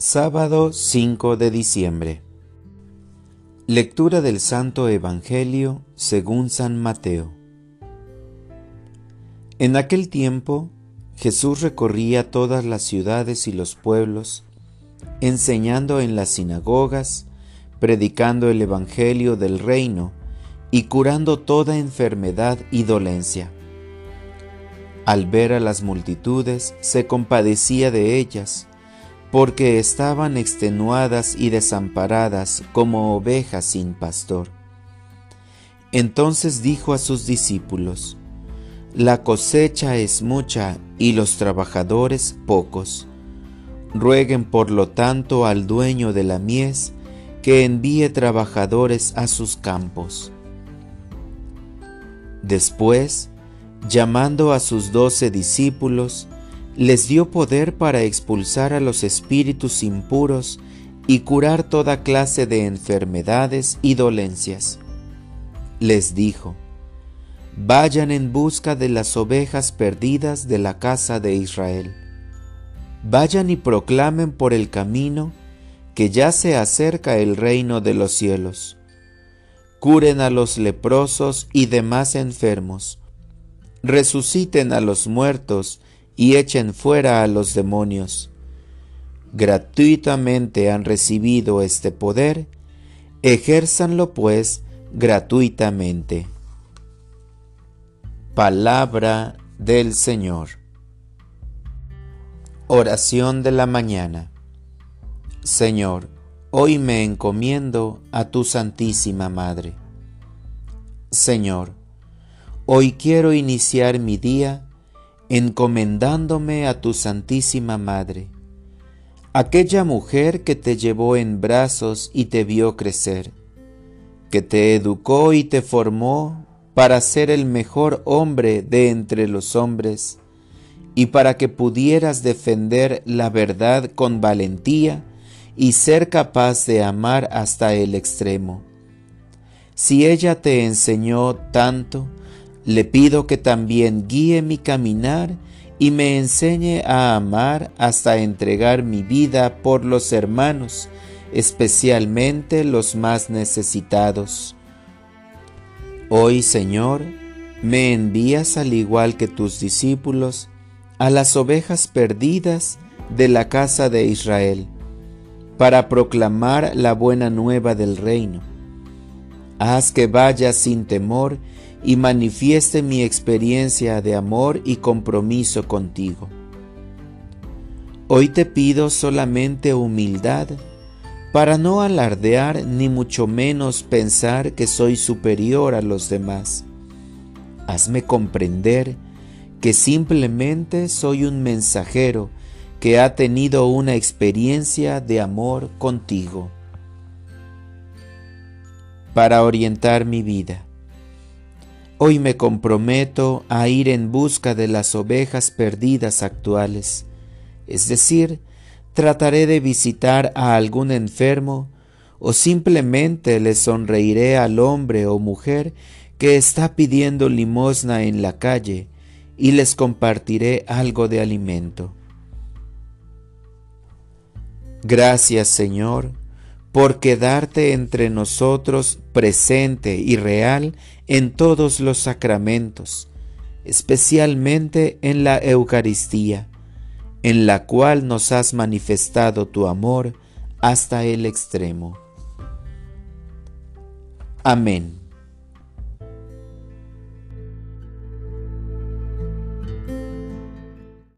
Sábado 5 de diciembre. Lectura del Santo Evangelio según San Mateo. En aquel tiempo Jesús recorría todas las ciudades y los pueblos, enseñando en las sinagogas, predicando el Evangelio del reino y curando toda enfermedad y dolencia. Al ver a las multitudes, se compadecía de ellas, porque estaban extenuadas y desamparadas como ovejas sin pastor. Entonces dijo a sus discípulos, La cosecha es mucha y los trabajadores pocos. Rueguen por lo tanto al dueño de la mies que envíe trabajadores a sus campos. Después, llamando a sus doce discípulos, les dio poder para expulsar a los espíritus impuros y curar toda clase de enfermedades y dolencias. Les dijo, Vayan en busca de las ovejas perdidas de la casa de Israel. Vayan y proclamen por el camino que ya se acerca el reino de los cielos. Curen a los leprosos y demás enfermos. Resuciten a los muertos y echen fuera a los demonios. Gratuitamente han recibido este poder, ejérzanlo pues gratuitamente. Palabra del Señor. Oración de la mañana. Señor, hoy me encomiendo a tu Santísima Madre. Señor, hoy quiero iniciar mi día encomendándome a tu Santísima Madre, aquella mujer que te llevó en brazos y te vio crecer, que te educó y te formó para ser el mejor hombre de entre los hombres y para que pudieras defender la verdad con valentía y ser capaz de amar hasta el extremo. Si ella te enseñó tanto, le pido que también guíe mi caminar y me enseñe a amar hasta entregar mi vida por los hermanos, especialmente los más necesitados. Hoy, Señor, me envías al igual que tus discípulos a las ovejas perdidas de la casa de Israel, para proclamar la buena nueva del reino. Haz que vaya sin temor y manifieste mi experiencia de amor y compromiso contigo. Hoy te pido solamente humildad para no alardear ni mucho menos pensar que soy superior a los demás. Hazme comprender que simplemente soy un mensajero que ha tenido una experiencia de amor contigo. Para orientar mi vida Hoy me comprometo a ir en busca de las ovejas perdidas actuales, es decir, trataré de visitar a algún enfermo o simplemente le sonreiré al hombre o mujer que está pidiendo limosna en la calle y les compartiré algo de alimento. Gracias Señor por quedarte entre nosotros presente y real en todos los sacramentos, especialmente en la Eucaristía, en la cual nos has manifestado tu amor hasta el extremo. Amén.